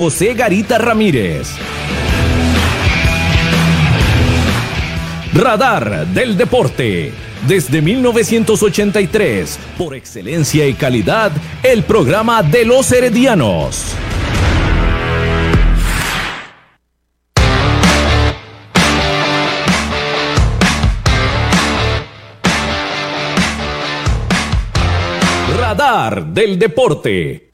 José Garita Ramírez. Radar del Deporte. Desde 1983, por excelencia y calidad, el programa de los heredianos. Radar del Deporte.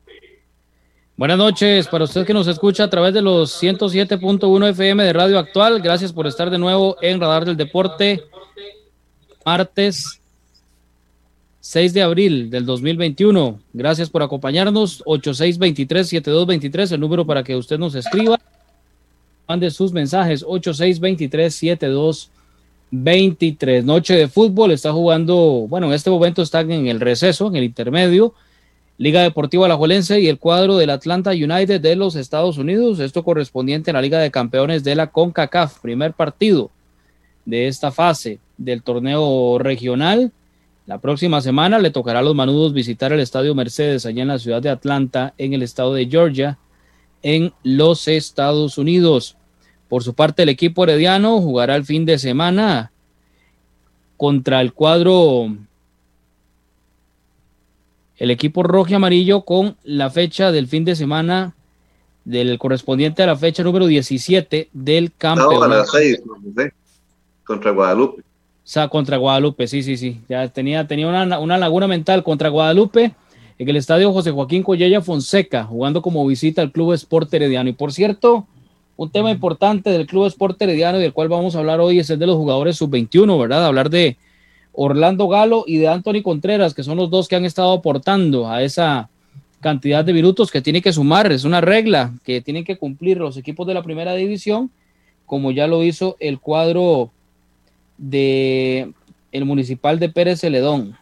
Buenas noches para usted que nos escucha a través de los 107.1 FM de Radio Actual. Gracias por estar de nuevo en Radar del Deporte. Martes 6 de abril del 2021. Gracias por acompañarnos. 8623-7223, el número para que usted nos escriba. Mande sus mensajes. 8623-7223. Noche de fútbol. Está jugando, bueno, en este momento están en el receso, en el intermedio Liga Deportiva Alajuelense y el cuadro del Atlanta United de los Estados Unidos. Esto correspondiente a la Liga de Campeones de la CONCACAF, primer partido de esta fase del torneo regional. La próxima semana le tocará a los manudos visitar el Estadio Mercedes allá en la ciudad de Atlanta, en el estado de Georgia, en los Estados Unidos. Por su parte, el equipo herediano jugará el fin de semana contra el cuadro el equipo rojo y amarillo con la fecha del fin de semana del correspondiente a la fecha número 17 del campeonato. No, a las 6, contra Guadalupe. O sea, contra Guadalupe, sí, sí, sí. Ya tenía, tenía una, una laguna mental contra Guadalupe en el estadio José Joaquín Collella Fonseca, jugando como visita al Club Sport Herediano. Y por cierto, un tema importante del Club Sport Herediano y del cual vamos a hablar hoy es el de los jugadores sub-21, ¿verdad? Hablar de Orlando Galo y de Anthony Contreras, que son los dos que han estado aportando a esa cantidad de minutos que tiene que sumar. Es una regla que tienen que cumplir los equipos de la primera división, como ya lo hizo el cuadro de el municipal de Pérez Celedón.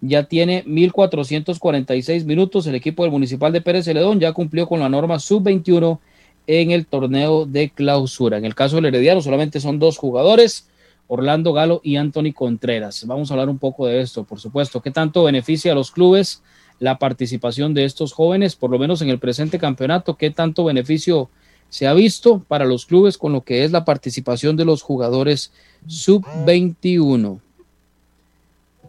Ya tiene 1.446 minutos. El equipo del municipal de Pérez Celedón ya cumplió con la norma sub-21 en el torneo de clausura. En el caso del Herediano solamente son dos jugadores Orlando Galo y Anthony Contreras. Vamos a hablar un poco de esto, por supuesto. ¿Qué tanto beneficia a los clubes la participación de estos jóvenes, por lo menos en el presente campeonato? ¿Qué tanto beneficio se ha visto para los clubes con lo que es la participación de los jugadores sub-21?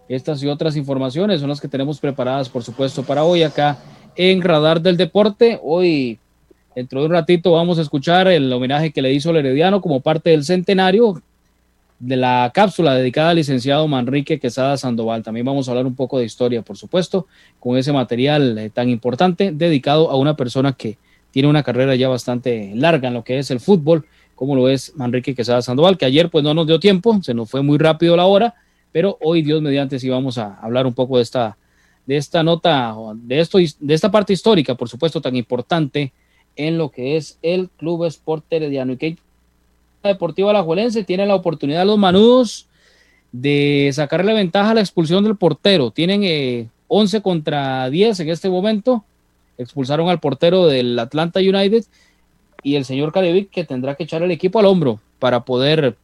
Estas y otras informaciones son las que tenemos preparadas, por supuesto, para hoy acá en Radar del Deporte. Hoy, dentro de un ratito, vamos a escuchar el homenaje que le hizo el Herediano como parte del centenario de la cápsula dedicada al licenciado Manrique Quesada Sandoval. También vamos a hablar un poco de historia, por supuesto, con ese material eh, tan importante dedicado a una persona que tiene una carrera ya bastante larga en lo que es el fútbol, como lo es Manrique Quesada Sandoval, que ayer pues no nos dio tiempo, se nos fue muy rápido la hora, pero hoy Dios mediante sí vamos a hablar un poco de esta de esta nota, de esto de esta parte histórica, por supuesto, tan importante en lo que es el Club Sport Herediano y Deportiva Alajuelense tiene la oportunidad los manudos de sacarle ventaja a la expulsión del portero. Tienen 11 eh, contra 10 en este momento. Expulsaron al portero del Atlanta United y el señor Carevic que tendrá que echar el equipo al hombro para poder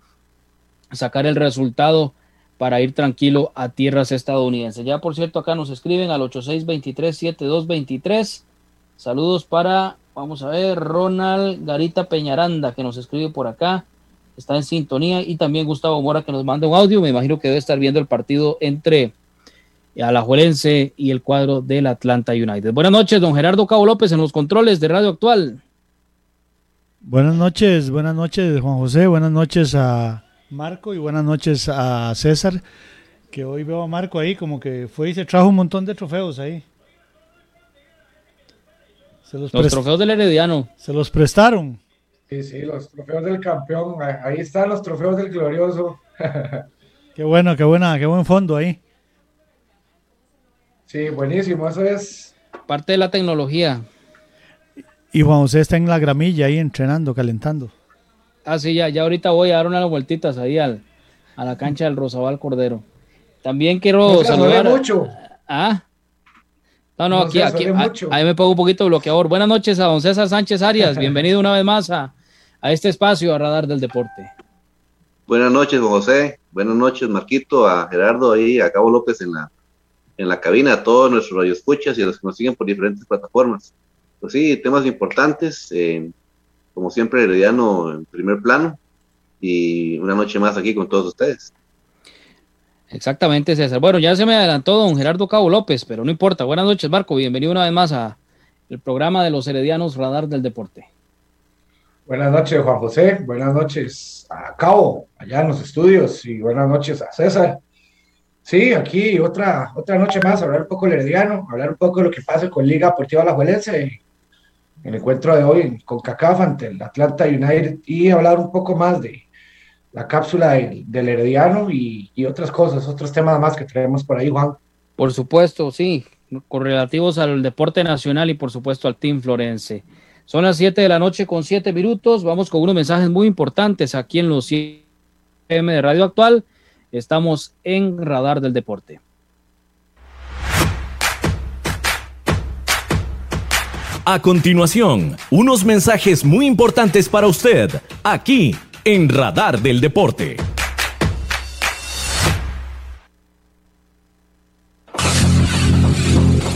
sacar el resultado para ir tranquilo a tierras estadounidenses. Ya por cierto, acá nos escriben al 8623-7223. Saludos para Vamos a ver, Ronald Garita Peñaranda, que nos escribe por acá, está en sintonía, y también Gustavo Mora, que nos manda un audio, me imagino que debe estar viendo el partido entre Alajuelense y el cuadro del Atlanta United. Buenas noches, don Gerardo Cabo López, en los controles de Radio Actual. Buenas noches, buenas noches, Juan José, buenas noches a Marco y buenas noches a César, que hoy veo a Marco ahí como que fue y se trajo un montón de trofeos ahí los, trofeos del Herediano. Se los prestaron. Sí, sí, los trofeos del campeón. Ahí están los trofeos del glorioso. qué bueno, qué buena, qué buen fondo ahí. Sí, buenísimo, eso es. Parte de la tecnología. Y Juan José está en la gramilla ahí entrenando, calentando. Ah, sí, ya, ya ahorita voy a dar unas vueltitas ahí al, a la cancha del Rosabal Cordero. También quiero saludar. mucho. Ah. No, no, aquí, aquí ahí me pongo un poquito bloqueador. Buenas noches a don César Sánchez Arias. Bienvenido una vez más a, este espacio, a Radar del Deporte. Buenas noches, José. Buenas noches, Marquito, a Gerardo ahí, a Cabo López en la, en la cabina, a todos nuestros radioescuchas y a los que nos siguen por diferentes plataformas. pues sí, temas importantes. Eh, como siempre, Herediano en primer plano. Y una noche más aquí con todos ustedes. Exactamente, César. Bueno, ya se me adelantó don Gerardo Cabo López, pero no importa. Buenas noches, Marco. Bienvenido una vez más a el programa de los Heredianos Radar del Deporte. Buenas noches, Juan José. Buenas noches a Cabo, allá en los estudios. Y buenas noches a César. Sí, aquí otra, otra noche más, hablar un poco del Herediano, hablar un poco de lo que pasa con Liga Deportiva Alajuelense el encuentro de hoy con CACAF ante el Atlanta United y hablar un poco más de la cápsula del, Herediano y, otras cosas, otros temas más que traemos por ahí, Juan. Por supuesto, sí, correlativos al deporte nacional y por supuesto al Team Florense. Son las 7 de la noche con 7 minutos. Vamos con unos mensajes muy importantes aquí en los 7 PM de Radio Actual. Estamos en Radar del Deporte. A continuación, unos mensajes muy importantes para usted, aquí en Radar del Deporte.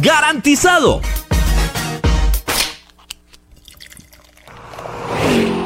¡Garantizado!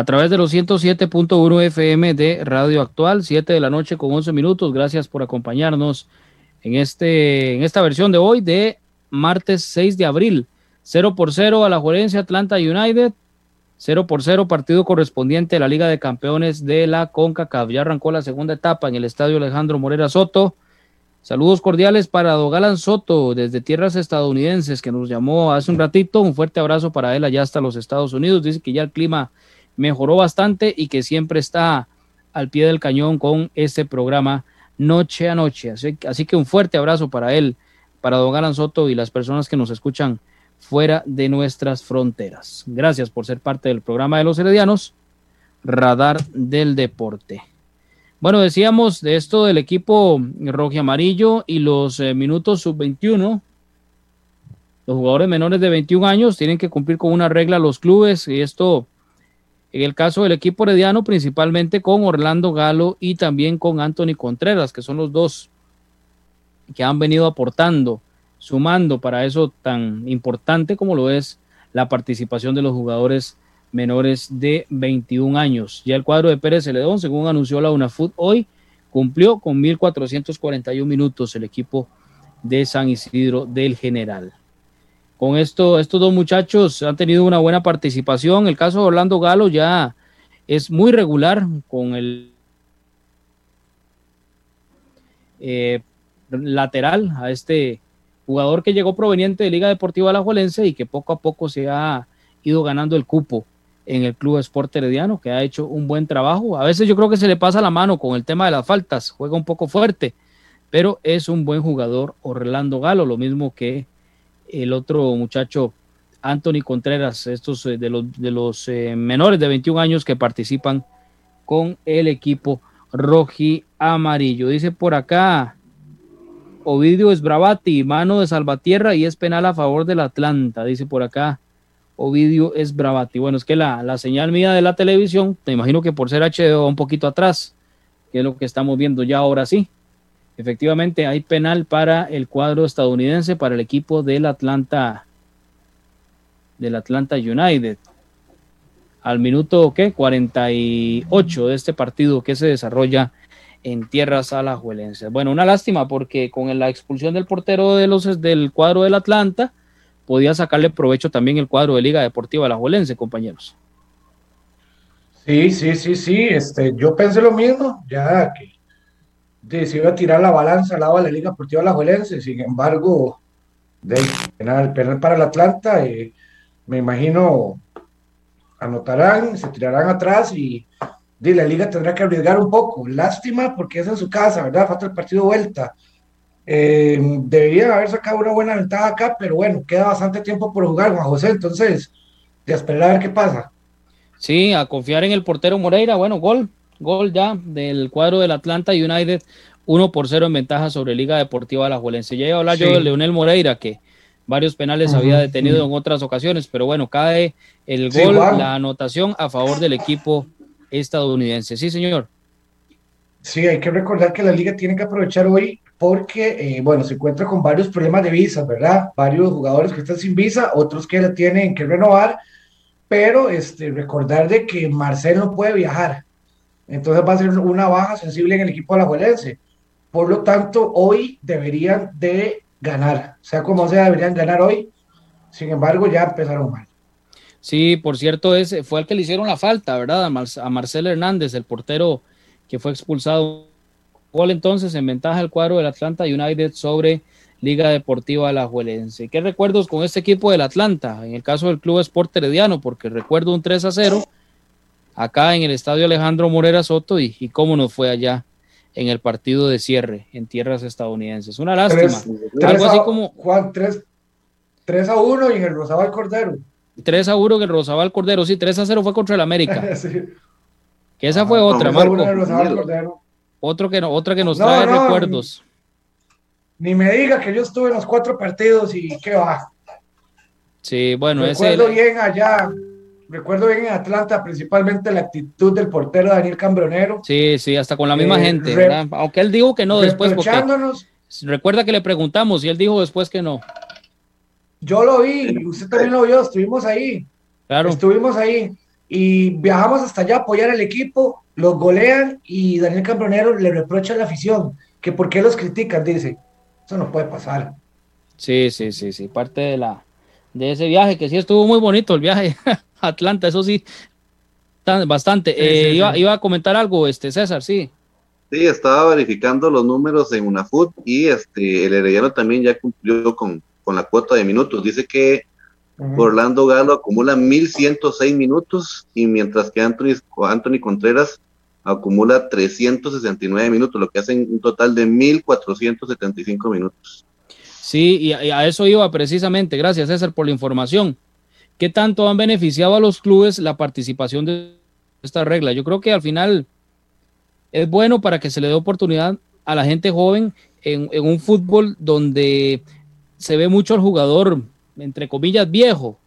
a través de los 107.1 FM de Radio Actual, 7 de la noche con 11 minutos. Gracias por acompañarnos en, este, en esta versión de hoy de martes 6 de abril. 0 por 0 a la Juelense Atlanta United, 0 por 0 partido correspondiente a la Liga de Campeones de la CONCACAF. Ya arrancó la segunda etapa en el Estadio Alejandro Morera Soto. Saludos cordiales para Dogalan Soto desde tierras estadounidenses que nos llamó hace un ratito. Un fuerte abrazo para él allá hasta los Estados Unidos. Dice que ya el clima mejoró bastante y que siempre está al pie del cañón con este programa noche a noche. Así, que un fuerte abrazo para él, para Dogalan Soto y las personas que nos escuchan fuera de nuestras fronteras. Gracias por ser parte del programa de los Heredianos, Radar del Deporte. Bueno, decíamos de esto del equipo rojo amarillo y los eh, minutos sub-21. Los jugadores menores de 21 años tienen que cumplir con una regla los clubes y esto en el caso del equipo herediano principalmente con Orlando Galo y también con Anthony Contreras, que son los dos que han venido aportando, sumando para eso tan importante como lo es la participación de los jugadores menores de 21 años. Ya el cuadro de Pérez Celedón, según anunció la UNAFUT hoy, cumplió con 1.441 minutos el equipo de San Isidro del General. Con esto, estos dos muchachos han tenido una buena participación. El caso de Orlando Galo ya es muy regular con el eh, lateral a este jugador que llegó proveniente de Liga Deportiva Alajuelense y que poco a poco se ha ido ganando el cupo en el Club Sport Herediano, que ha hecho un buen trabajo. A veces yo creo que se le pasa la mano con el tema de las faltas, juega un poco fuerte, pero es un buen jugador Orlando Galo, lo mismo que el otro muchacho Anthony Contreras, estos eh, de los, de los eh, menores de 21 años que participan con el equipo roji amarillo. Dice por acá Ovidio es bravati, mano de Salvatierra y es penal a favor del Atlanta, dice por acá Ovidio es bravati. Bueno, es que la, señal mía de la televisión, te imagino que por ser HD un poquito atrás, que es lo que estamos viendo ya ahora sí. Efectivamente, hay penal para el cuadro estadounidense, para el equipo del Atlanta, del Atlanta United. Al minuto, ¿qué? 48 de este partido que se desarrolla en tierras alajuelenses. Bueno, una lástima porque con la expulsión del portero de los, del cuadro del Atlanta, podía sacarle provecho también el cuadro de Liga Deportiva Alajuelense, compañeros. Sí, sí, sí, sí, este, yo pensé lo mismo, ya que se iba a tirar la balanza al lado de la Liga Deportiva Alajuelense, sin embargo, de penal, penal para el Atlanta, eh, me imagino anotarán, se tirarán atrás y de la liga tendrá que arriesgar un poco. Lástima porque es en su casa, ¿verdad? Falta el partido de vuelta. Eh, debería haber sacado una buena ventaja acá, pero bueno, queda bastante tiempo por jugar, Juan José, entonces, de esperar a ver qué pasa. Sí, a confiar en el portero Moreira, bueno, gol, gol ya del cuadro del Atlanta United, 1 por 0 en ventaja sobre Liga Deportiva La Juelense. Ya iba a hablar yo de Leonel Moreira, que varios penales había detenido en otras ocasiones, pero bueno, cae el gol, la anotación a favor del equipo estadounidense. Sí, señor. Sí, hay que recordar que la liga tiene que aprovechar hoy porque, eh, bueno, se encuentra con varios problemas de visas, ¿verdad? Varios jugadores que están sin visa, otros que la tienen que renovar, pero este, recordar de que Marcel no puede viajar. Entonces va a ser una baja sensible en el equipo alajuelense. Por lo tanto, hoy deberían de ganar, sea como sea, deberían ganar hoy. Sin embargo, ya empezaron mal. Sí, por cierto, ese fue el que le hicieron la falta, ¿verdad? A, Marcel Hernández, el portero que fue expulsado. Gol entonces en ventaja el cuadro del Atlanta United sobre Liga Deportiva Alajuelense. ¿Qué recuerdos con este equipo del Atlanta? En el caso del Club Sport Herediano, porque recuerdo un 3 a 0 acá en el estadio Alejandro Morera Soto y, cómo nos fue allá en el partido de cierre en tierras estadounidenses. Una lástima. Algo así como. Juan, 3, 3 a 1 y en el Rosabal Cordero. 3 a 1 que el Rosabal Cordero, sí, 3 a 0 fue contra el América. Que esa fue ah, otra, Marco. Otro que, otra que nos trae recuerdos. Ni, me diga que yo estuve en los cuatro partidos y qué va. Sí, bueno, recuerdo bien allá, recuerdo bien en Atlanta, principalmente la actitud del portero Daniel Cambronero. Sí, sí, hasta con la misma eh, gente, aunque él dijo que no después. Porque recuerda que le preguntamos y él dijo después que no. Yo lo vi, usted también lo vio, estuvimos ahí. Claro. Estuvimos ahí y viajamos hasta allá a apoyar al equipo, los golean y Daniel Cambronero le reprocha a la afición que por qué los critican, dice. Eso no puede pasar. Sí, sí, sí, sí, parte de la de ese viaje, que sí estuvo muy bonito el viaje Atlanta, eso sí, bastante. Eh, iba, iba, a comentar algo, este César, sí. Sí, estaba verificando los números en UNAFUT y este, el Herediano también ya cumplió con, con la cuota de minutos. Dice que Orlando Galo acumula 1.106 minutos y mientras que Anthony, Anthony Contreras acumula 369 minutos, lo que hace un total de 1.475 minutos. Sí, y a eso iba precisamente. Gracias, César, por la información. ¿Qué tanto han beneficiado a los clubes la participación de esta regla? Yo creo que al final es bueno para que se le dé oportunidad a la gente joven en, un fútbol donde se ve mucho al jugador, entre comillas, viejo,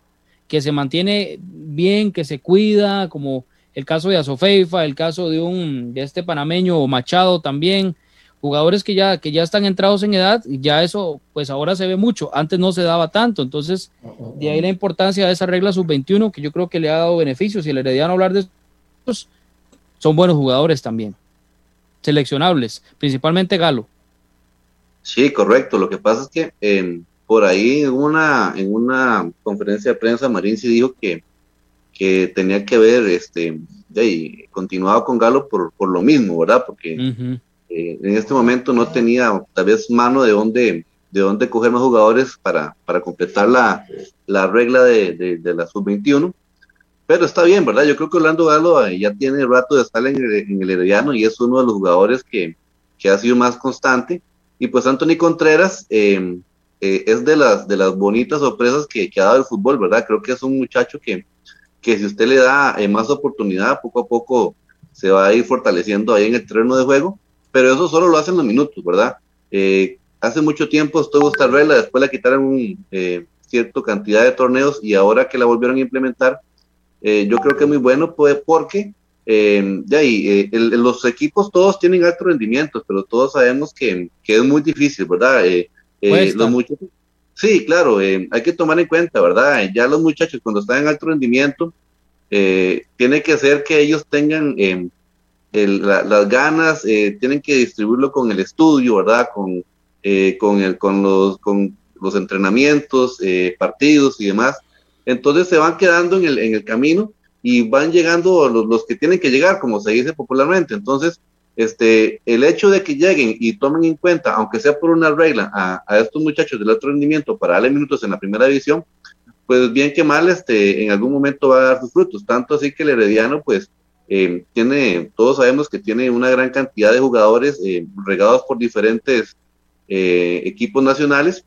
que se mantiene bien, que se cuida, como el caso de Asofeifa, el caso de un de este panameño Machado también, jugadores que ya, que ya están entrados en edad, y ya eso, pues ahora se ve mucho, antes no se daba tanto, entonces de ahí la importancia de esa regla sub-21, que yo creo que le ha dado beneficios, y el Herediano hablar de estos, son buenos jugadores también, seleccionables, principalmente Galo. Sí, correcto, lo que pasa es que em, por ahí en una, en una conferencia de prensa Marín sí dijo que, que tenía que ver, este, de, continuaba con Galo por, por lo mismo, ¿verdad? Porque... Eh, en este momento no tenía tal vez mano de dónde, de dónde coger más jugadores para, para completar la, la regla de, de, la sub-21. Pero está bien, ¿verdad? Yo creo que Orlando Galo eh, ya tiene rato de estar en el, en el Herediano y es uno de los jugadores que, que ha sido más constante. Y pues Anthony Contreras eh, es de las, de las bonitas sorpresas que, que, ha dado el fútbol, ¿verdad? Creo que es un muchacho que, que si usted le da más oportunidad, poco a poco se va a ir fortaleciendo ahí en el terreno de juego pero eso solo lo hacen los minutos, ¿verdad? Eh, hace mucho tiempo estuvo esta regla, después la quitaron un, eh, cierta cantidad de torneos y ahora que la volvieron a implementar, eh, yo creo que es muy bueno pues, porque de ahí, los equipos todos tienen altos rendimientos, pero todos sabemos que, que es muy difícil, ¿verdad? los muchachos, sí, claro, hay que tomar en cuenta, ¿verdad? Ya los muchachos cuando están en alto rendimiento, tiene que ser que ellos tengan las ganas, eh, tienen que distribuirlo con el estudio, ¿verdad? Con, eh, con, el, con, los, con los entrenamientos, eh, partidos y demás. Entonces se van quedando en el, en el camino y van llegando los, los, que tienen que llegar, como se dice popularmente. Entonces, este, el hecho de que lleguen y tomen en cuenta, aunque sea por una regla, a, a estos muchachos del otro rendimiento para darle minutos en la primera división, pues bien que mal, este, en algún momento va a dar sus frutos. Tanto así que el Herediano, pues, eh, tiene, todos sabemos que tiene una gran cantidad de jugadores eh, regados por diferentes eh, equipos nacionales,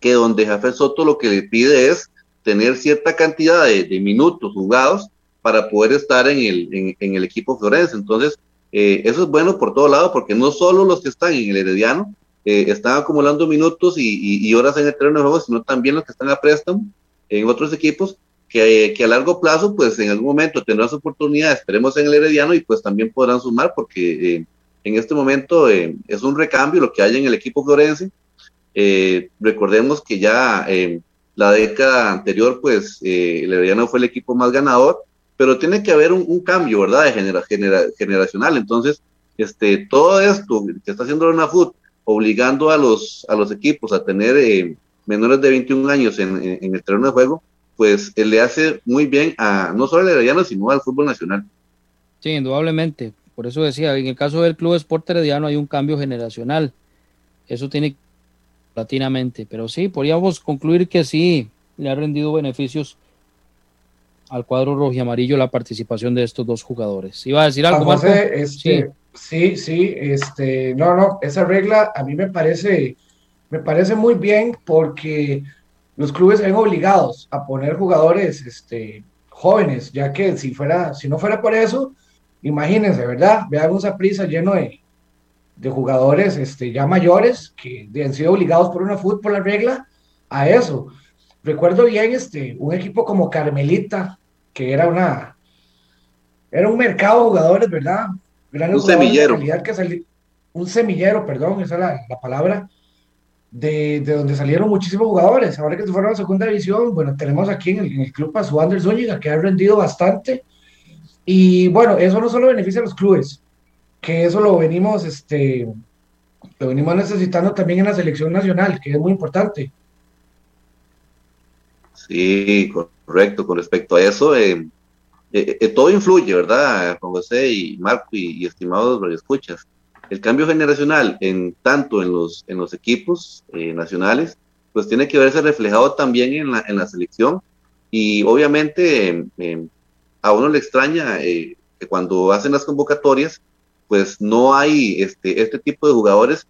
que donde Jafé Soto lo que le pide es tener cierta cantidad de, minutos jugados para poder estar en el, en, el equipo Florense. Entonces, eso es bueno por todo lado, porque no solo los que están en el Herediano están acumulando minutos y, y, horas en el terreno de juego, sino también los que están a préstamo en otros equipos que, a largo plazo, pues en algún momento tendrán su oportunidad, esperemos en el Herediano, y pues también podrán sumar, porque eh, en este momento eh, es un recambio lo que hay en el equipo florense. Eh, recordemos que ya la década anterior, pues el Herediano fue el equipo más ganador, pero tiene que haber un, cambio, ¿verdad?, de generacional. Entonces, este, todo esto que está haciendo la UNAFUT, obligando a los, a los equipos a tener menores de 21 años en, en el terreno de juego, pues le hace muy bien a no solo al Herediano, sino al fútbol nacional. Sí, indudablemente. Por eso decía, en el caso del Club Sport Herediano hay un cambio generacional. Eso tiene latinamente. Pero sí, podríamos concluir que sí, le ha rendido beneficios al cuadro rojo y amarillo la participación de estos dos jugadores. ¿Iba a decir algo, más? Este, sí. sí, este, no, no, esa regla a mí me parece, me parece muy bien porque los clubes se ven obligados a poner jugadores este, jóvenes, ya que si, fuera, si no fuera por eso, imagínense, ¿verdad? Vean un prisa lleno de, de, jugadores este, ya mayores que han sido obligados por una fútbol, por la regla, a eso. Recuerdo bien este, un equipo como Carmelita, que era una era un mercado de jugadores, ¿verdad? un semillero. Que un semillero, perdón, esa es la, la palabra de, de, donde salieron muchísimos jugadores. Ahora que se fueron a la segunda división, bueno, tenemos aquí en el, club a Suander Zúñiga, que ha rendido bastante. Y bueno, eso no solo beneficia a los clubes, que eso lo venimos este, lo venimos necesitando también en la selección nacional, que es muy importante. Sí, correcto. Con respecto a eso, eh, eh, eh, todo influye, ¿verdad, Juan José y Marco y, estimados escuchas. El cambio generacional, en tanto en los, en los equipos nacionales, pues tiene que verse reflejado también en la, en la selección. Y obviamente a uno le extraña que cuando hacen las convocatorias, pues no hay este, este tipo de jugadores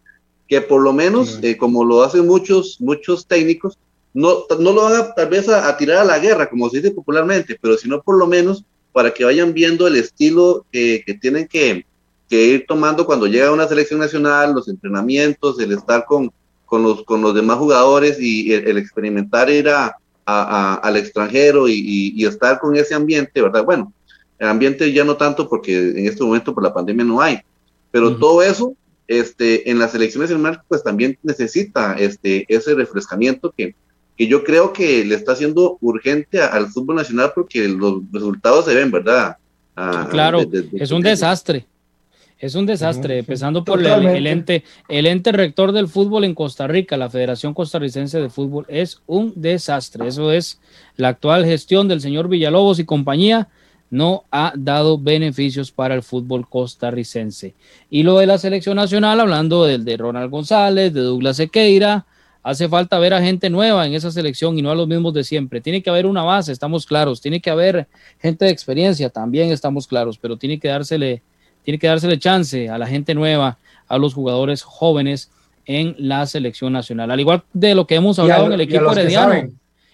que por lo menos, como lo hacen muchos, muchos técnicos, no, no lo van a, tal vez a, tirar a la guerra, como se dice popularmente, pero sino por lo menos para que vayan viendo el estilo que, tienen que, ir tomando cuando llega una selección nacional, los entrenamientos, el estar con, con, los, con los demás jugadores y el, experimentar ir a, al extranjero y, estar con ese ambiente, ¿verdad? Bueno, el ambiente ya no tanto porque en este momento por la pandemia no hay, pero todo eso este, en las selecciones nacionales pues también necesita este, ese refrescamiento que, que yo creo que le está haciendo urgente al fútbol nacional porque los resultados se ven, ¿verdad? Ah, claro, es un desastre. Es un desastre, empezando por el, ente, el ente rector del fútbol en Costa Rica, la Federación Costarricense de Fútbol, es un desastre. Eso es la actual gestión del señor Villalobos y compañía, no ha dado beneficios para el fútbol costarricense. Y lo de la selección nacional, hablando del de Ronald González, de Douglas Sequeira, Hace falta ver a gente nueva en esa selección y no a los mismos de siempre. Tiene que haber una base, estamos claros. Tiene que haber gente de experiencia, también estamos claros, pero tiene que dársele, tiene que dársele chance a la gente nueva, a los jugadores jóvenes en la selección nacional. Al igual de lo que hemos hablado en el equipo herediano.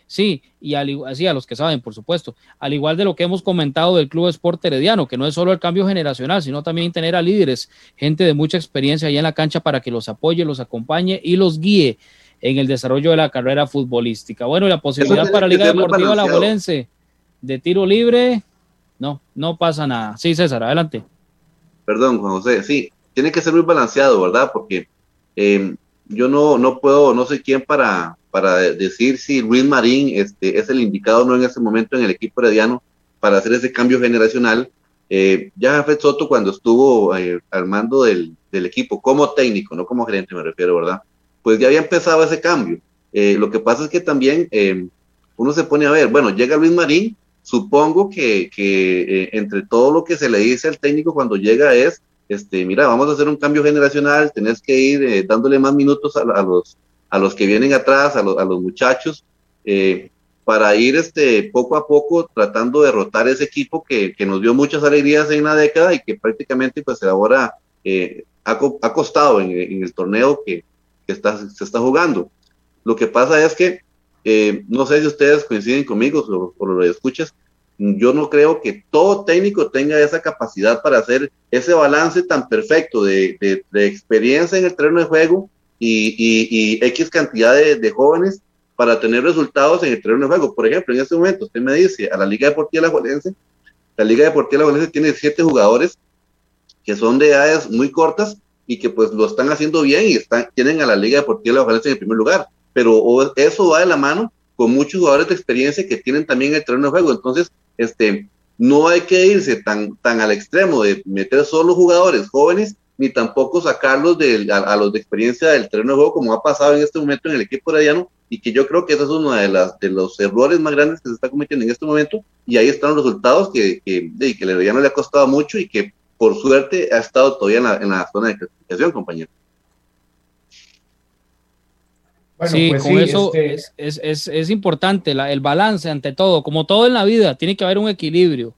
Sí, y así a los que saben, por supuesto. Al igual de lo que hemos comentado del Club Sport Herediano, que no es solo el cambio generacional, sino también tener a líderes, gente de mucha experiencia ahí en la cancha para que los apoye, los acompañe y los guíe en el desarrollo de la carrera futbolística. Bueno, la posibilidad para Liga Deportiva La Juelense de tiro libre, no, no pasa nada. Sí, César, adelante. Perdón, José, sí, tiene que ser muy balanceado, ¿verdad? Porque em, yo no, no puedo, no sé quién para, para decir si Luis Marín este, es el indicado o no en ese momento en el equipo herediano para hacer ese cambio generacional. Eh, ya Jafet Soto cuando estuvo eh, al mando del, del, equipo como técnico, no como gerente me refiero, ¿verdad? pues ya había empezado ese cambio. Eh, lo que pasa es que también eh, uno se pone a ver, bueno, llega Luis Marín, supongo que, eh, entre todo lo que se le dice al técnico cuando llega es, este, mira, vamos a hacer un cambio generacional, tenés que ir dándole más minutos a, los, a los que vienen atrás, a, a los muchachos, para ir este, poco a poco tratando de derrotar ese equipo que, que, nos dio muchas alegrías en una década y que prácticamente pues ahora ha, ha, costado en, en el torneo que, que está, se está jugando. Lo que pasa es que, no sé si ustedes coinciden conmigo o, lo escuchas, yo no creo que todo técnico tenga esa capacidad para hacer ese balance tan perfecto de, de, experiencia en el terreno de juego y, y, X cantidad de, jóvenes para tener resultados en el terreno de juego. Por ejemplo, en este momento usted me dice a la Liga Deportiva La Juelense, la Liga Deportiva La Juelense tiene siete jugadores que son de edades muy cortas y que pues lo están haciendo bien y están, tienen a la Liga Deportiva de en el primer lugar. Pero eso va de la mano con muchos jugadores de experiencia que tienen también el terreno de juego. Entonces, este, no hay que irse tan, tan al extremo de meter solo jugadores jóvenes, ni tampoco sacarlos de, a, los de experiencia del terreno de juego, como ha pasado en este momento en el equipo herediano, y que yo creo que ese es uno de, las, de los errores más grandes que se está cometiendo en este momento, y ahí están los resultados que, que, que el herediano le ha costado mucho y que por suerte ha estado todavía en la, zona de clasificación, compañero. Sí, pues con eso este es, importante el balance ante todo, como todo en la vida, tiene que haber un equilibrio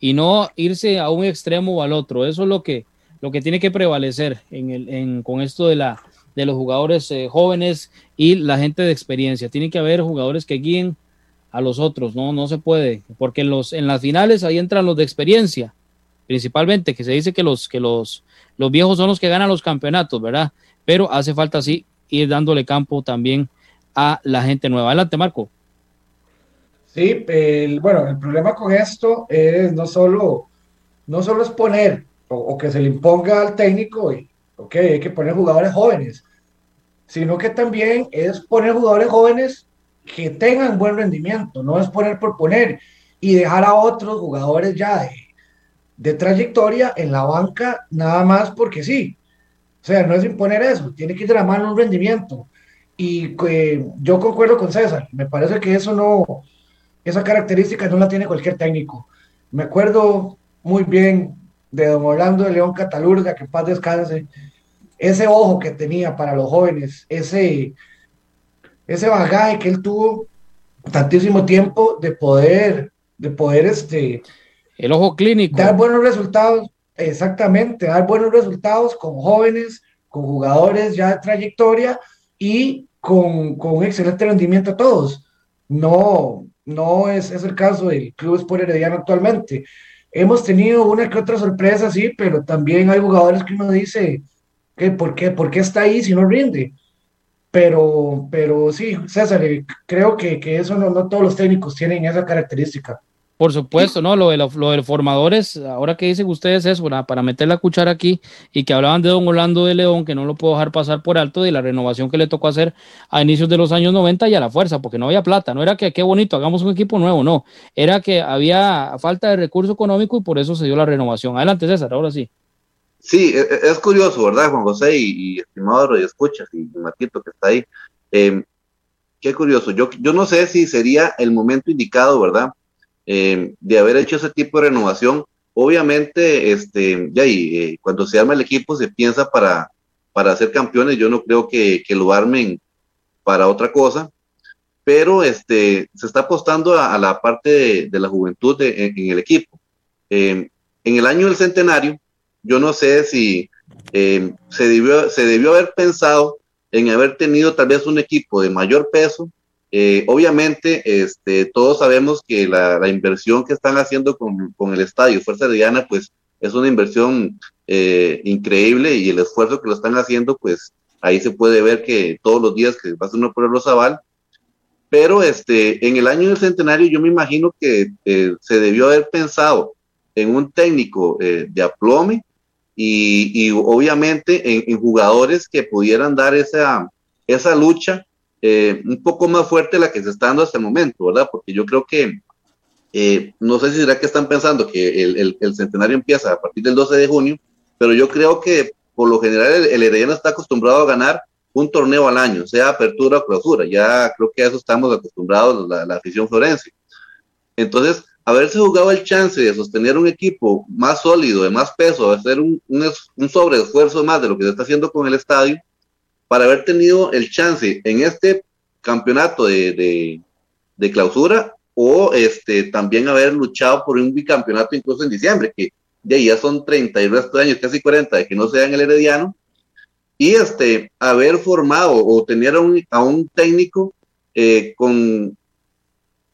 y no irse a un extremo o al otro. Eso es lo que, lo que tiene que prevalecer en el, con esto de, la, de los jugadores eh, jóvenes y la gente de experiencia. Tiene que haber jugadores que guíen a los otros, no, no se puede, porque los, en las finales ahí entran los de experiencia principalmente, que se dice que los, que los, los viejos son los que ganan los campeonatos, ¿verdad? Pero hace falta sí ir dándole campo también a la gente nueva. Adelante, Marco. Sí, el, bueno, el problema con esto es no solo, no solo es poner o, que se le imponga al técnico, y, ok, hay que poner jugadores jóvenes, sino que también es poner jugadores jóvenes que tengan buen rendimiento, no es poner por poner y dejar a otros jugadores ya de, de trayectoria en la banca nada más porque sí. O sea, no es imponer eso, tiene que ir de la mano un rendimiento. Y eh, yo concuerdo con César, me parece que eso no, esa característica no la tiene cualquier técnico. Me acuerdo muy bien de don Orlando de León Catalurga, que paz descanse, ese ojo que tenía para los jóvenes, ese, ese bagaje que él tuvo tantísimo tiempo de poder, de poder este... El ojo clínico. Dar buenos resultados, exactamente, dar buenos resultados con jóvenes, con jugadores ya de trayectoria y con, con excelente rendimiento a todos. No, no es, es el caso del Club Sport Herediano actualmente. Hemos tenido una que otra sorpresa, sí, pero también hay jugadores que uno dice, que ¿por, qué, ¿por qué está ahí si no rinde? Pero, pero sí, César, eh, creo que, que eso no, no todos los técnicos tienen esa característica. Por supuesto, ¿no? Lo de, lo, de los formadores, ahora que dicen ustedes eso, para meter la cuchara aquí y que hablaban de don Orlando de León, que no lo puedo dejar pasar por alto, de la renovación que le tocó hacer a inicios de los años 90 y a la fuerza, porque no había plata, no era que qué bonito, hagamos un equipo nuevo, no, era que había falta de recurso económico y por eso se dio la renovación. Adelante, César, ahora sí. Sí, e, e, es curioso, ¿verdad, Juan José y, y estimado y Escuchas y Marquito que está ahí? Eh, qué curioso, yo, yo no sé si sería el momento indicado, ¿verdad? Eh, de haber hecho ese tipo de renovación. Obviamente, este, ya y, eh, cuando se arma el equipo se piensa para, para ser campeones. Yo no creo que, que lo armen para otra cosa, pero este, se está apostando a, la parte de, la juventud en, el equipo. Eh, en el año del centenario, yo no sé si se, debió, se debió haber pensado en haber tenido tal vez un equipo de mayor peso eh, obviamente, este, todos sabemos que la, inversión que están haciendo con, el estadio Fuerza Diana, pues es una inversión eh, increíble y el esfuerzo que lo están haciendo, pues ahí se puede ver que todos los días que pasa uno por el Rosabal. Pero este, en el año del centenario yo me imagino que eh, se debió haber pensado en un técnico de aplome y, obviamente en, en, jugadores que pudieran dar esa, esa lucha eh, un poco más fuerte la que se está dando hasta el momento, ¿verdad? Porque yo creo que, eh, no sé si será que están pensando que el, el, centenario empieza a partir del 12 de junio, pero yo creo que por lo general el, el está acostumbrado a ganar un torneo al año, sea apertura o clausura, ya creo que a eso estamos acostumbrados la, la afición florense. Entonces, haberse jugado el chance de sostener un equipo más sólido, de más peso, hacer un, un, un sobreesfuerzo más de lo que se está haciendo con el estadio, para haber tenido el chance en este campeonato de, de, clausura o este, también haber luchado por un bicampeonato incluso en diciembre, que de ahí ya son 30 y resto de años, casi 40, de que no sea en el Herediano, y este, haber formado o tener a un, a un técnico eh, con,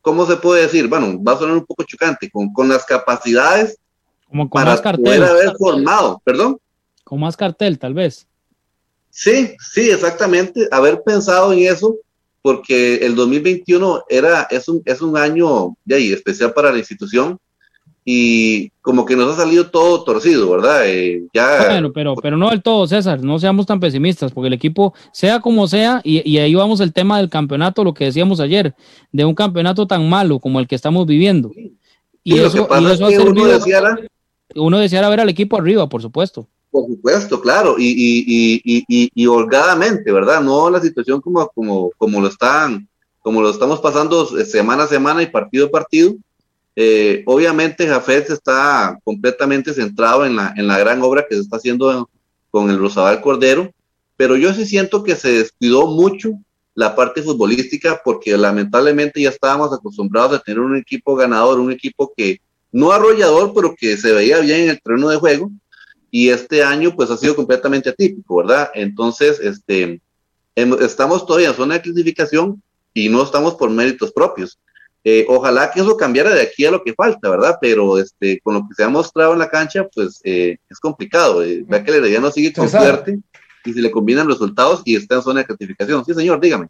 ¿cómo se puede decir? Bueno, va a sonar un poco chocante, con, con las capacidades Como con para poder haber formado, perdón. Con más cartel, tal vez. Sí, sí, exactamente. Haber pensado en eso, porque el 2021 era, es, un, es un año de ahí, especial para la institución y como que nos ha salido todo torcido, ¿verdad? Eh, ya... Bueno, pero, pero no del todo, César, no seamos tan pesimistas, porque el equipo, sea como sea, y, y, ahí vamos el tema del campeonato, lo que decíamos ayer, de un campeonato tan malo como el que estamos viviendo. Y, eso, y eso, ha uno deseara, uno deseara ver al equipo arriba, por supuesto. Por supuesto, claro, y, y, y, y, holgadamente, ¿verdad? No la situación como, como, como, lo están, como lo estamos pasando semana a semana y partido a partido. Eh, obviamente Jafet está completamente centrado en la, en la gran obra que se está haciendo con el Rosabal Cordero, pero yo sí siento que se descuidó mucho la parte futbolística porque lamentablemente ya estábamos acostumbrados a tener un equipo ganador, un equipo que no arrollador, pero que se veía bien en el terreno de juego y este año pues ha sido completamente atípico, ¿verdad? Entonces, este, estamos todavía en zona de clasificación y no estamos por méritos propios. Eh, ojalá que eso cambiara de aquí a lo que falta, ¿verdad? Pero este, con lo que se ha mostrado en la cancha, pues eh, es complicado. Eh, vea que el Herediano sigue con suerte y se le combinan resultados y está en zona de clasificación. Sí, señor, dígame.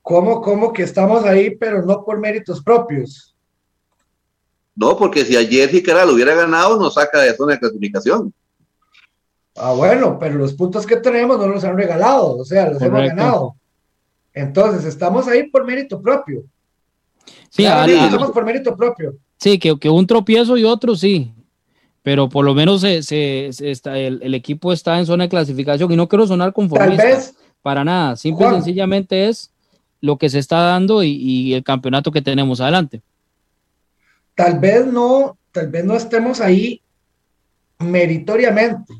¿Cómo, cómo que estamos ahí, pero no por méritos propios? No, porque si ayer Jicaral lo hubiera ganado, nos saca de zona de clasificación. Ah, bueno, pero los puntos que tenemos no los han regalado, o sea, los hemos ganado. Entonces, estamos ahí por mérito propio. Sí, estamos por mérito propio. Sí, que, que un tropiezo y otro sí. pero por lo menos se, está, el, equipo está en zona de clasificación y no quiero sonar conformista para nada, simple y sencillamente es lo que se está dando y, el campeonato que tenemos adelante. Tal vez no, tal vez no estemos ahí meritoriamente,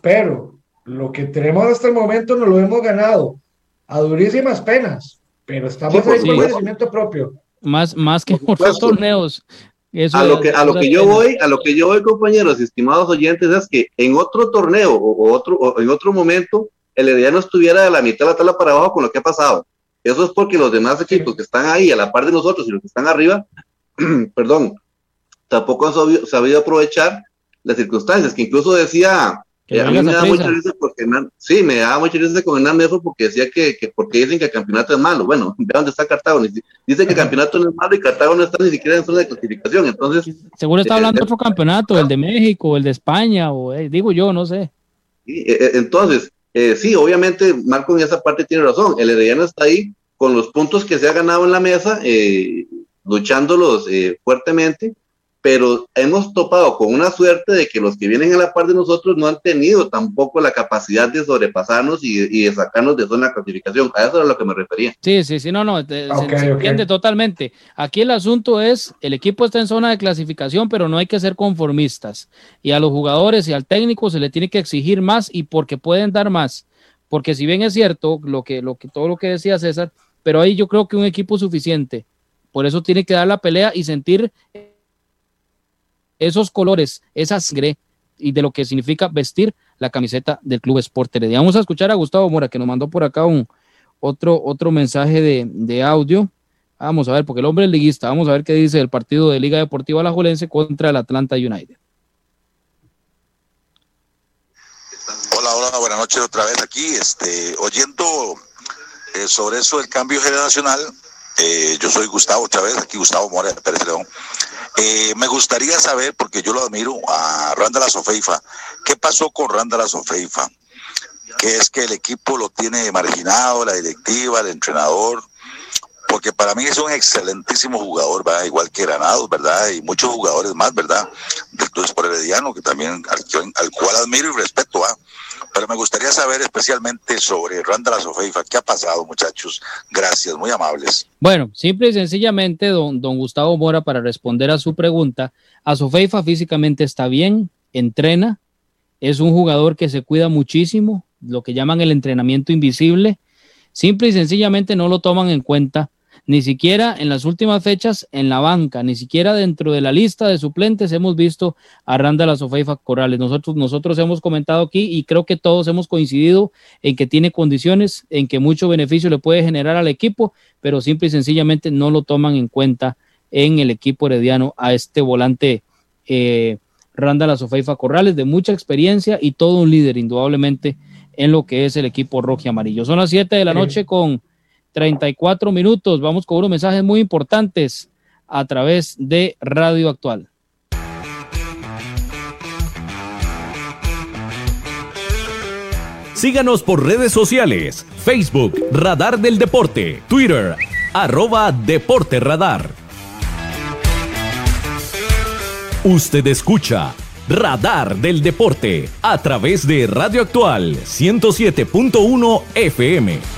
pero lo que tenemos hasta el momento no lo hemos ganado a durísimas penas, pero estamos en crecimiento propio. Más, más que por los torneos. a lo que, a lo que yo voy, a lo que yo voy, compañeros, estimados oyentes, es que en otro torneo o, otro, en otro momento, el Herediano estuviera de la mitad de la tabla para abajo con lo que ha pasado. Eso es porque los demás equipos que están ahí a la par de nosotros y los que están arriba, perdón, tampoco han sabido, aprovechar las circunstancias, que incluso decía, eh, a mí me da mucha risa porque sí, me da mucha risa con Hernán Mefo porque decía que, que, porque dicen que el campeonato es malo. Bueno, ve dónde está Cartago. Dice que el campeonato no es malo y Cartago no está ni siquiera en zona de clasificación. Entonces, seguro está hablando de otro campeonato, el de México, el de España, o eh, digo yo, no sé. Eh, entonces, sí, obviamente Marco en esa parte tiene razón. El Herediano está ahí con los puntos que se ha ganado en la mesa, luchándolos fuertemente pero hemos topado con una suerte de que los que vienen a la par de nosotros no han tenido tampoco la capacidad de sobrepasarnos y, de sacarnos de zona de clasificación. A eso es a lo que me refería. Sí, sí, sí, no, no, se, entiende totalmente. Aquí el asunto es, el equipo está en zona de clasificación, pero no hay que ser conformistas. Y a los jugadores y al técnico se le tiene que exigir más y porque pueden dar más. Porque si bien es cierto lo que, lo que, todo lo que decía César, pero ahí yo creo que un equipo suficiente. Por eso tiene que dar la pelea y sentir esos colores, esa sangre y de lo que significa vestir la camiseta del Club Sport. Vamos a escuchar a Gustavo Mora que nos mandó por acá un otro, otro mensaje de, audio. Vamos a ver, porque el hombre es liguista. Vamos a ver qué dice el partido de Liga Deportiva Alajuelense contra el Atlanta United. Hola, hola, buenas noches otra vez aquí. Este, oyendo eh, sobre eso del cambio generacional, eh, yo soy Gustavo Chávez, aquí Gustavo Mora Pérez León. Eh, me gustaría saber, porque yo lo admiro, a Randall Sofeifa, ¿qué pasó con Randall Sofeifa? Que es que el equipo lo tiene marginado, la directiva, el entrenador, porque para mí es un excelentísimo jugador, ¿verdad? igual que Granados, ¿verdad? Y muchos jugadores más, ¿verdad? Del Club Herediano, que también, al, cual admiro y respeto, ¿verdad? Pero me gustaría saber especialmente sobre Randall Asofeifa. ¿Qué ha pasado, muchachos? Gracias, muy amables. Bueno, simple y sencillamente, don, don Gustavo Mora, para responder a su pregunta, Asofeifa físicamente está bien, entrena, es un jugador que se cuida muchísimo, lo que llaman el entrenamiento invisible. Simple y sencillamente no lo toman en cuenta ni siquiera en las últimas fechas en la banca, ni siquiera dentro de la lista de suplentes hemos visto a Randall Sofeifa Corrales. Nosotros, nosotros hemos comentado aquí y creo que todos hemos coincidido en que tiene condiciones, en que mucho beneficio le puede generar al equipo, pero simple y sencillamente no lo toman en cuenta en el equipo herediano a este volante eh, Randall Sofeifa Corrales de mucha experiencia y todo un líder indudablemente en lo que es el equipo rojo y amarillo. Son las 7 de la noche con 34 minutos. Vamos con unos mensajes muy importantes a través de Radio Actual. Síganos por redes sociales, Facebook, Radar del Deporte, Twitter, arroba Deporte Radar. Usted escucha Radar del Deporte a través de Radio Actual 107.1 FM.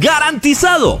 ¡Garantizado!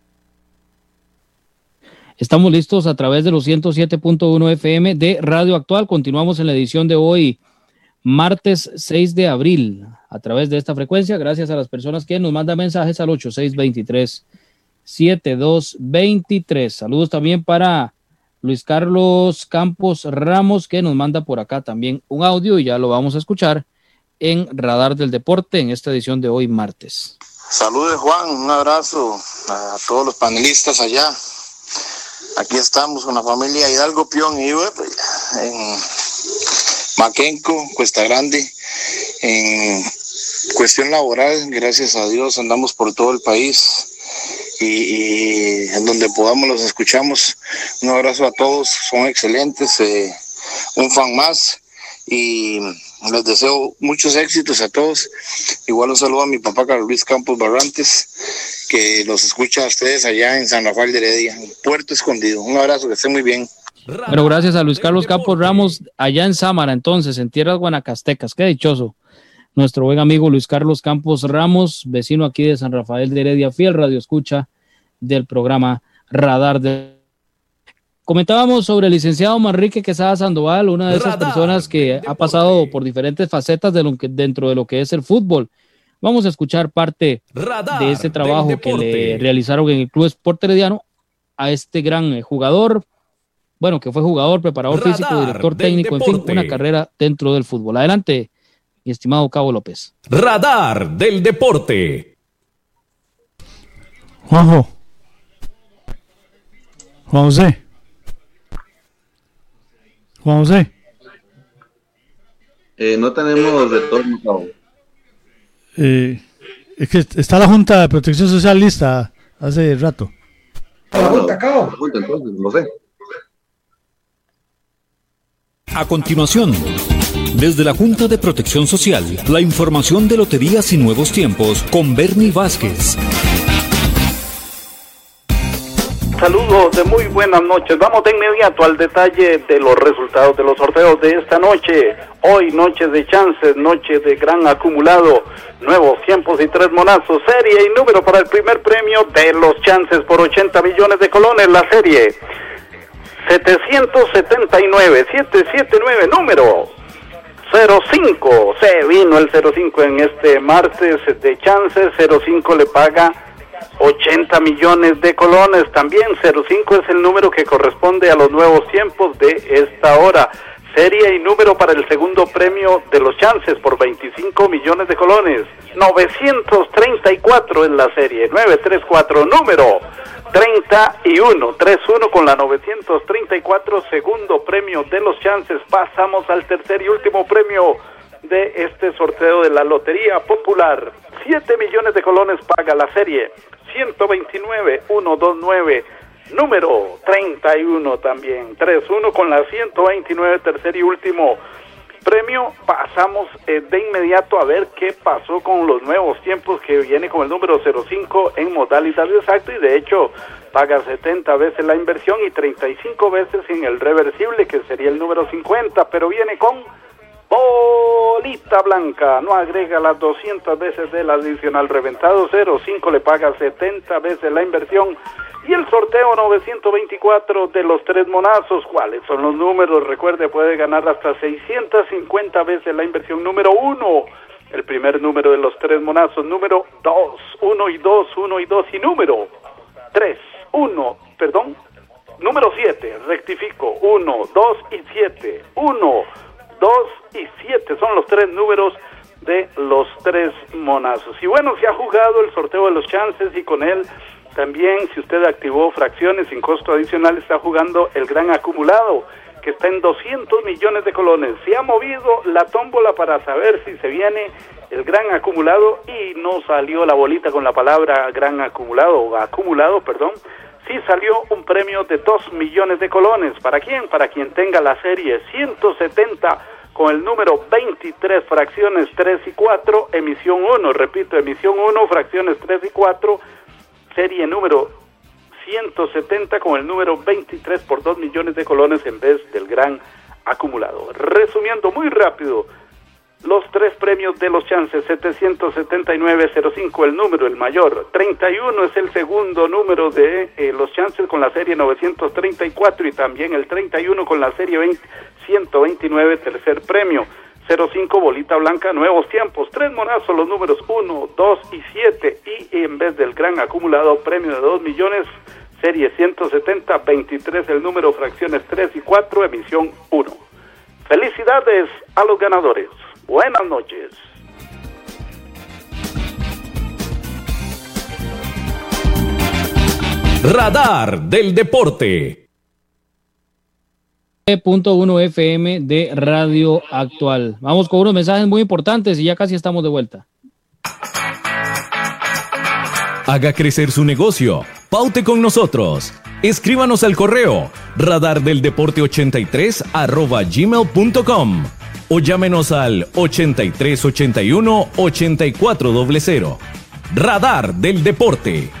Estamos listos a través de los 107.1 FM de Radio Actual. Continuamos en la edición de hoy, martes 6 de abril, a través de esta frecuencia. Gracias a las personas que nos mandan mensajes al 8623-7223. Saludos también para Luis Carlos Campos Ramos, que nos manda por acá también un audio y ya lo vamos a escuchar en Radar del Deporte en esta edición de hoy, martes. Saludos, Juan. Un abrazo a todos los panelistas allá Aquí estamos con la familia Hidalgo Pion y pues, en Maquenco, Cuesta Grande, en cuestión laboral, gracias a Dios andamos por todo el país y, en donde podamos los escuchamos. Un abrazo a todos, son excelentes, eh, un fan más y les deseo muchos éxitos a todos. Igual un saludo a mi papá Carlos Luis Campos Barrantes, que los escucha a ustedes allá en San Rafael de Heredia, Puerto Escondido. Un abrazo, que estén muy bien. Pero gracias a Luis Carlos Campos Ramos, allá en Sámara, entonces, en tierras guanacastecas. Qué dichoso. Nuestro buen amigo Luis Carlos Campos Ramos, vecino aquí de San Rafael de Heredia, fiel radio escucha del programa Radar de Comentábamos sobre el licenciado Manrique Quesada Sandoval, una de esas personas que ha pasado por diferentes facetas de lo que, dentro de lo que es el fútbol. Vamos a escuchar parte de ese trabajo que le realizaron en el Club Sport Herediano a este gran eh, jugador, bueno, que fue jugador, preparador físico, director técnico, en fin, una carrera dentro del fútbol. Adelante, mi estimado Cabo López. Radar del deporte. Juanjo. Juan José. Juan José. Eh, no tenemos retorno, eh, es que está la Junta de Protección Social lista hace rato. La Junta, Cabo. entonces, lo sé. A continuación, desde la Junta de Protección Social, la información de Loterías y Nuevos Tiempos con Bernie Vázquez. Saludos de muy buenas noches. Vamos de inmediato al detalle de los resultados de los sorteos de esta noche. Hoy, noche de chances, noche de gran acumulado, nuevos tiempos y tres monazos, serie y número para el primer premio de los chances por 80 millones de colones. La serie 779, 779, número 05. Se vino el 05 en este martes de chances, 05 le paga 80 millones de colones. También 05 es el número que corresponde a los nuevos tiempos de esta hora. Serie y número para el segundo premio de los chances por 25 millones de colones. 934 en la serie. 934 número 31. 31 con la 934 segundo premio de los chances. Pasamos al tercer y último premio de este sorteo de la Lotería Popular. 7 millones de colones paga la serie. 129, 129, número 31 también. 3-1 con la 129, tercer y último premio. Pasamos eh, de inmediato a ver qué pasó con los nuevos tiempos que viene con el número 05 en modalidad exacto y de hecho paga 70 veces la inversión y 35 veces en el reversible que sería el número 50, pero viene con bolita blanca, no agrega las 200 veces del adicional reventado, 05 le paga 70 veces la inversión. Y el sorteo 924 de los tres monazos, ¿cuáles son los números? Recuerde, puede ganar hasta 650 veces la inversión número 1. El primer número de los tres monazos, número 2, 1 y 2, 1 y 2 y número 3, 1, perdón, número 7, rectifico, 1, 2 y 7, 1, 2 y 7 son los tres números de los tres monazos. Y bueno, se ha jugado el sorteo de los chances y con él también, si usted activó fracciones sin costo adicional, está jugando el gran acumulado, que está en 200 millones de colones. Se ha movido la tómbola para saber si se viene el gran acumulado y no salió la bolita con la palabra gran acumulado, acumulado, perdón. Sí salió un premio de 2 millones de colones. ¿Para quién? Para quien tenga la serie 170 con el número 23, fracciones 3 y 4, emisión 1. Repito, emisión 1, fracciones 3 y 4 serie número 170 con el número 23 por 2 millones de colones en vez del gran acumulado. Resumiendo muy rápido, los tres premios de los chances, 779.05 el número, el mayor, 31 es el segundo número de eh, los chances con la serie 934 y también el 31 con la serie 20, 129 tercer premio. 05 bolita blanca, nuevos tiempos, tres monazos, los números 1, 2 y 7 y en vez del gran acumulado premio de 2 millones, serie 170, 23 el número, fracciones 3 y 4, emisión 1. Felicidades a los ganadores. Buenas noches. Radar del Deporte. 1 FM de Radio Actual. Vamos con unos mensajes muy importantes y ya casi estamos de vuelta. Haga crecer su negocio. Paute con nosotros. Escríbanos al correo radardeldeporte83 arroba gmail.com o llámenos al 8381 8400. Radar del Deporte.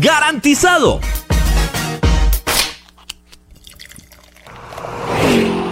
¡Garantizado!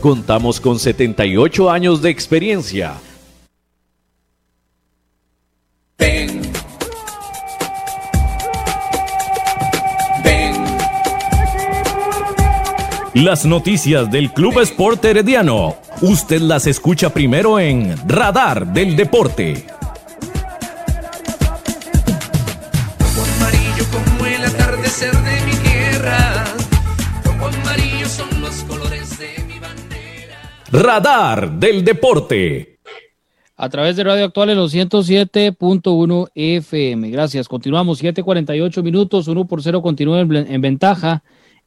Contamos con 78 años de experiencia. Ven. Ven. Las noticias del Club Sport Herediano. Usted las escucha primero en Radar del Deporte. Radar del Deporte. A través de Radio Actual en los 107.1 FM. Gracias. Continuamos 7:48 minutos. 1 por 0 continúa en, en ventaja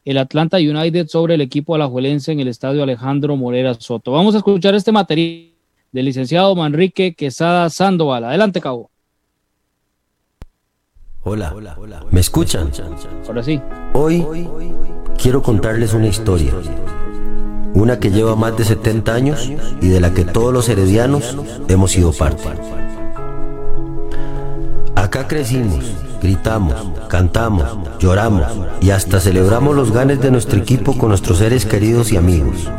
el Atlanta United sobre el equipo alajuelense en el estadio Alejandro Morera Soto. Vamos a escuchar este material del licenciado Manrique Quesada Sandoval. Adelante, Cabo. Hola, ¿me escuchan? Ahora sí. Hoy quiero contarles una historia. Una que lleva más de 70 años y de la que todos los heredianos hemos sido parte. Acá crecimos, gritamos, cantamos, lloramos y hasta celebramos los ganes de nuestro equipo con nuestros seres queridos y amigos.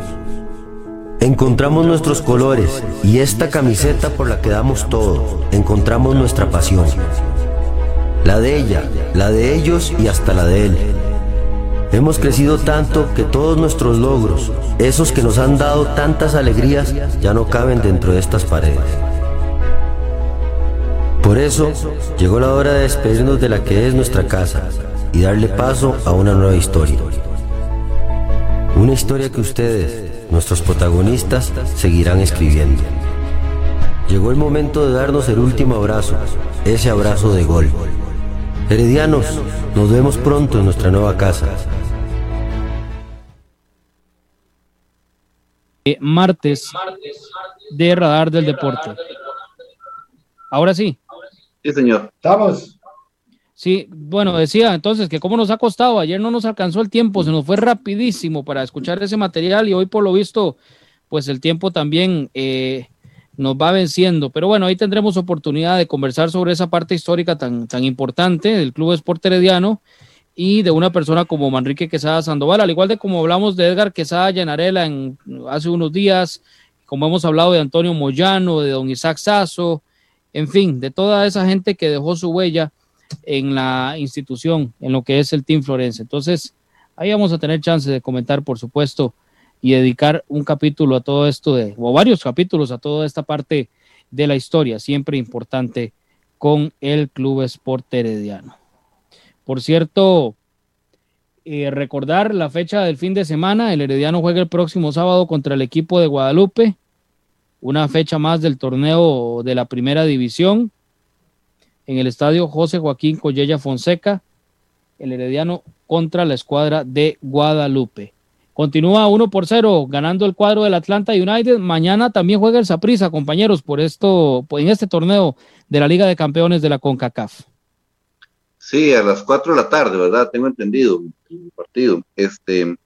Encontramos nuestros colores y esta camiseta por la que damos todo. Encontramos nuestra pasión. La de ella, la de ellos y hasta la de él. Hemos crecido tanto que todos nuestros logros, esos que nos han dado tantas alegrías, ya no caben dentro de estas paredes. Por eso, llegó la hora de despedirnos de la que es nuestra casa y darle paso a una nueva historia. Una historia que ustedes, nuestros protagonistas, seguirán escribiendo. Llegó el momento de darnos el último abrazo, ese abrazo de gol. Heredianos, nos vemos pronto en nuestra nueva casa. Martes de Radar del Deporte. Ahora sí. Sí, señor. Estamos. Sí, bueno, decía entonces que cómo nos ha costado, ayer no nos alcanzó el tiempo, se nos fue rapidísimo para escuchar ese material y hoy por lo visto, pues el tiempo también eh, nos va venciendo. Pero bueno, ahí tendremos oportunidad de conversar sobre esa parte histórica tan, tan importante del Club Sport Herediano y de una persona como Manrique Quesada Sandoval, al igual de como hablamos de Edgar Quesada Llanarela en, hace unos días, como hemos hablado de Antonio Moyano, de don Isaac Sazo, en fin, de toda esa gente que dejó su huella en la institución, en lo que es el Team Florense. Entonces, ahí vamos a tener chance de comentar, por supuesto, y dedicar un capítulo a todo esto, de, o varios capítulos a toda esta parte de la historia, siempre importante con el Club Sport Herediano. Por cierto, eh, recordar la fecha del fin de semana, el Herediano juega el próximo sábado contra el equipo de Guadalupe, una fecha más del torneo de la primera división en el estadio José Joaquín Collella Fonseca, el Herediano contra la escuadra de Guadalupe. Continúa 1 por 0, ganando el cuadro del Atlanta United. Mañana también juega el Saprissa, compañeros, por esto, en este torneo de la Liga de Campeones de la CONCACAF. Sí, a las 4 de la tarde, ¿verdad? Tengo entendido el partido. Este,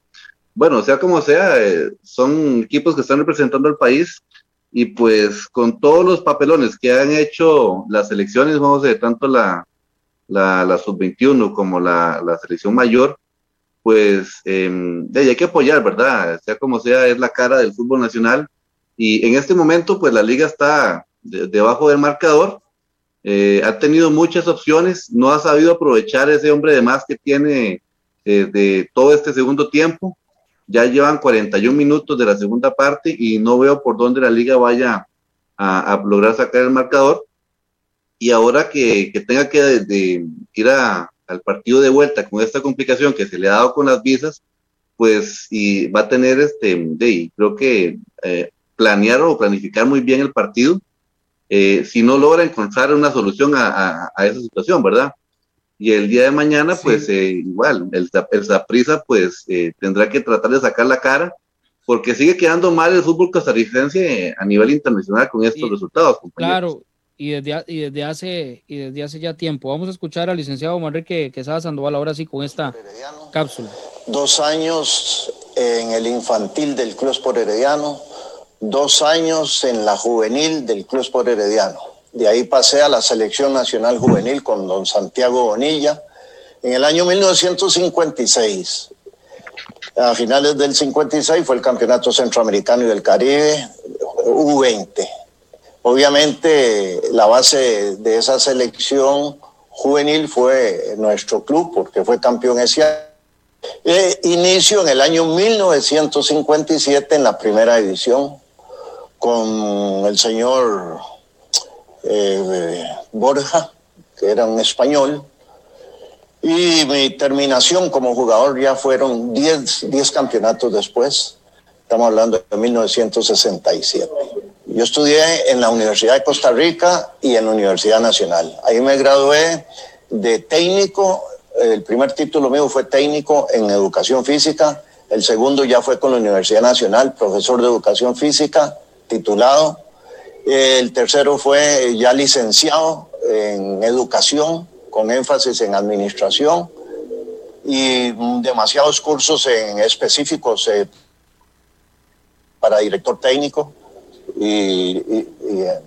bueno, sea como sea, eh, son equipos que están representando al país y pues con todos los papelones que han hecho las selecciones, vamos a decir, tanto la, la, la sub-21 como la, la, selección mayor, pues eh, hay que apoyar, ¿verdad? Sea como sea, es la cara del fútbol nacional. Y en este momento, pues la liga está debajo del marcador. Eh, ha tenido muchas opciones, no ha sabido aprovechar ese hombre de más que tiene eh, de todo este segundo tiempo. Ya llevan 41 minutos de la segunda parte y no veo por dónde la liga vaya a, lograr sacar el marcador. Y ahora que, tenga que ir al partido de vuelta con esta complicación que se le ha dado con las visas, pues y va a tener este, de, creo que eh, planear o planificar muy bien el partido eh, si no logra encontrar una solución a, esa situación, ¿verdad? Y el día de mañana, pues eh, igual, el, el pues eh, tendrá que tratar de sacar la cara, porque sigue quedando mal el fútbol costarricense a nivel internacional con estos resultados. Claro, y desde, y desde hace y desde hace ya tiempo. Vamos a escuchar al licenciado Manrique Quesada Sandoval ahora sí con esta cápsula. Dos años en el infantil del Club Sport Herediano, dos años en la juvenil del Club Sport Herediano. De ahí pasé a la selección nacional juvenil con don Santiago Bonilla en el año 1956. A finales del 56 fue el Campeonato Centroamericano y del Caribe U20. Obviamente la base de esa selección juvenil fue nuestro club porque fue campeón ese año. Eh, inicio en el año 1957 en la primera división con el señor eh, Borja, que era un español, y mi terminación como jugador ya fueron 10 campeonatos después, estamos hablando de 1967. Yo estudié en la Universidad de Costa Rica y en la Universidad Nacional. Ahí me gradué de técnico, el primer título mío fue técnico en educación física, el segundo ya fue con la Universidad Nacional, profesor de educación física, titulado. El tercero fue ya licenciado en educación, con énfasis en administración y demasiados cursos en específicos eh, para director técnico y, eh,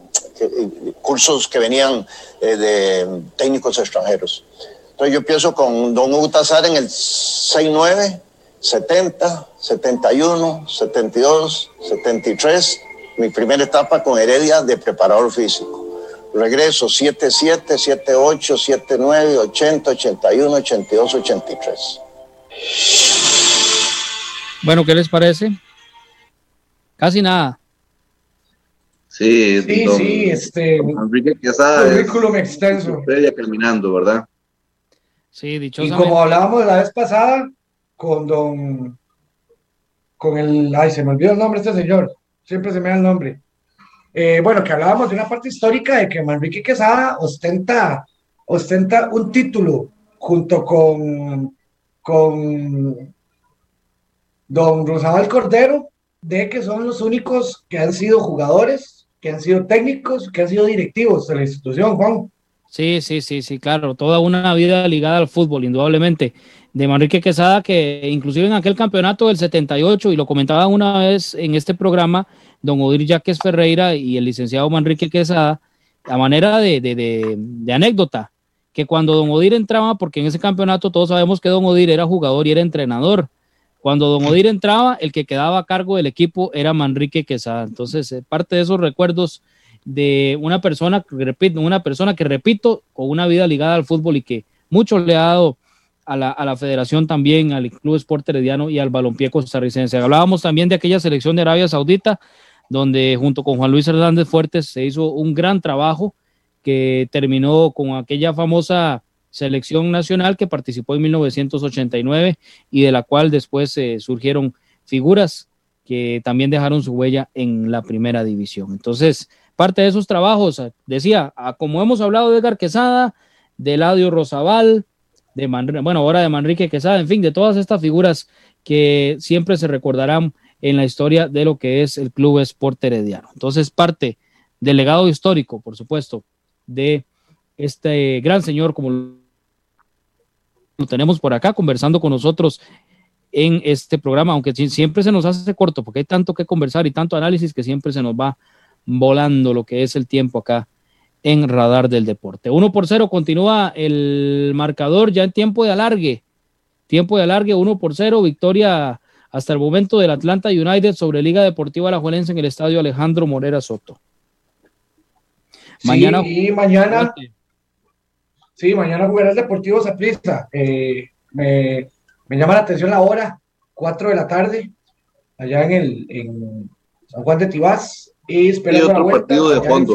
cursos que venían eh, de técnicos extranjeros. Entonces yo empiezo con don Hugo en el 69, 70, 71, 72, 73 mi primera etapa con Heredia de preparador físico. Regreso 77, 78, 79, 80, 81, 82, 83. Bueno, ¿qué les parece? Casi nada. Sí, sí, sí, este. Enrique Quesada. Currículum extenso. Ya terminando, ¿verdad? Sí, dichosamente. Y como hablábamos la vez pasada con don. Con el. Ay, se me olvidó el nombre de este señor siempre se me da el nombre. Eh, bueno, que hablábamos de una parte histórica de que Manrique Quesada ostenta, ostenta un título junto con, con don Rosabal Cordero, de que son los únicos que han sido jugadores, que han sido técnicos, que han sido directivos de la institución, Juan. Sí, sí, sí, sí, claro, toda una vida ligada al fútbol, indudablemente de Manrique Quesada, que inclusive en aquel campeonato del 78, y lo comentaba una vez en este programa, don Odir Jaques Ferreira y el licenciado Manrique Quesada, a manera de, de, anécdota, que cuando don Odir entraba, porque en ese campeonato todos sabemos que don Odir era jugador y era entrenador, cuando don Odir entraba, el que quedaba a cargo del equipo era Manrique Quesada. Entonces, eh, parte de esos recuerdos de una persona, repito, una persona que repito, con una vida ligada al fútbol y que mucho le ha dado a la, federación también, al Club Sport Herediano y al balompié costarricense. Hablábamos también de aquella selección de Arabia Saudita, donde junto con Juan Luis Hernández Fuertes se hizo un gran trabajo que terminó con aquella famosa selección nacional que participó en 1989 y de la cual después eh, surgieron figuras que también dejaron su huella en la primera división. Entonces, parte de esos trabajos, decía, como hemos hablado de Edgar Quesada, de Ladio Rosabal, de bueno, ahora de Manrique Quesada, en fin, de todas estas figuras que siempre se recordarán en la historia de lo que es el Club Sport Herediano. Entonces, parte del legado histórico, por supuesto, de este gran señor como lo tenemos por acá conversando con nosotros en este programa, aunque siempre se nos hace corto porque hay tanto que conversar y tanto análisis que siempre se nos va volando lo que es el tiempo acá en Radar del Deporte. 1 por 0 continúa el marcador ya en tiempo de alargue. Tiempo de alargue 1 por 0, victoria hasta el momento del Atlanta United sobre Liga Deportiva Alajuelense en el estadio Alejandro Morera Soto. Mañana, sí, y mañana, sí, mañana jugará el Deportivo Saprissa. Eh, me, me, llama la atención la hora, 4 de la tarde, allá en el en San Juan de Tibás. Y esperando otro la partido de fondo.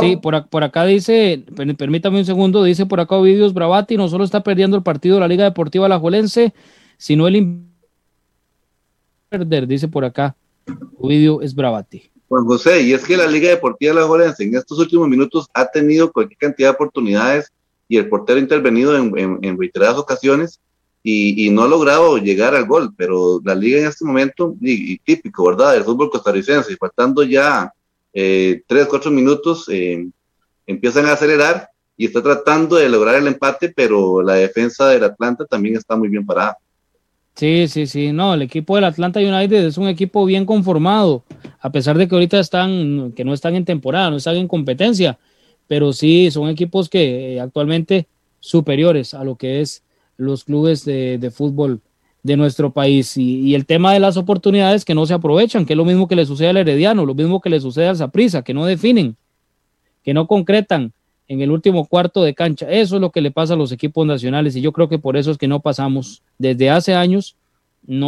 Sí, por, por, acá dice, permítame un segundo, dice por acá Ovidius Bravati, no solo está perdiendo el partido de la Liga Deportiva Alajuelense, sino el perder, dice por acá Ovidio es Bravati. Juan José, y es que la Liga Deportiva de la en estos últimos minutos ha tenido cualquier cantidad de oportunidades y el portero ha intervenido en, reiteradas ocasiones y, no ha logrado llegar al gol, pero la liga en este momento, y, típico, ¿verdad?, del fútbol costarricense, faltando ya eh, tres, cuatro minutos, eh, empiezan a acelerar y está tratando de lograr el empate, pero la defensa del Atlanta también está muy bien parada. Sí, sí, sí, no, el equipo del Atlanta United es un equipo bien conformado, a pesar de que ahorita están, que no están en temporada, no están en competencia, pero sí son equipos que eh, actualmente superiores a lo que es los clubes de, fútbol de nuestro país. Y, el tema de las oportunidades que no se aprovechan, que es lo mismo que le sucede al Herediano, lo mismo que le sucede al Zaprisa, que no definen, que no concretan en el último cuarto de cancha. Eso es lo que le pasa a los equipos nacionales y yo creo que por eso es que no pasamos desde hace años, no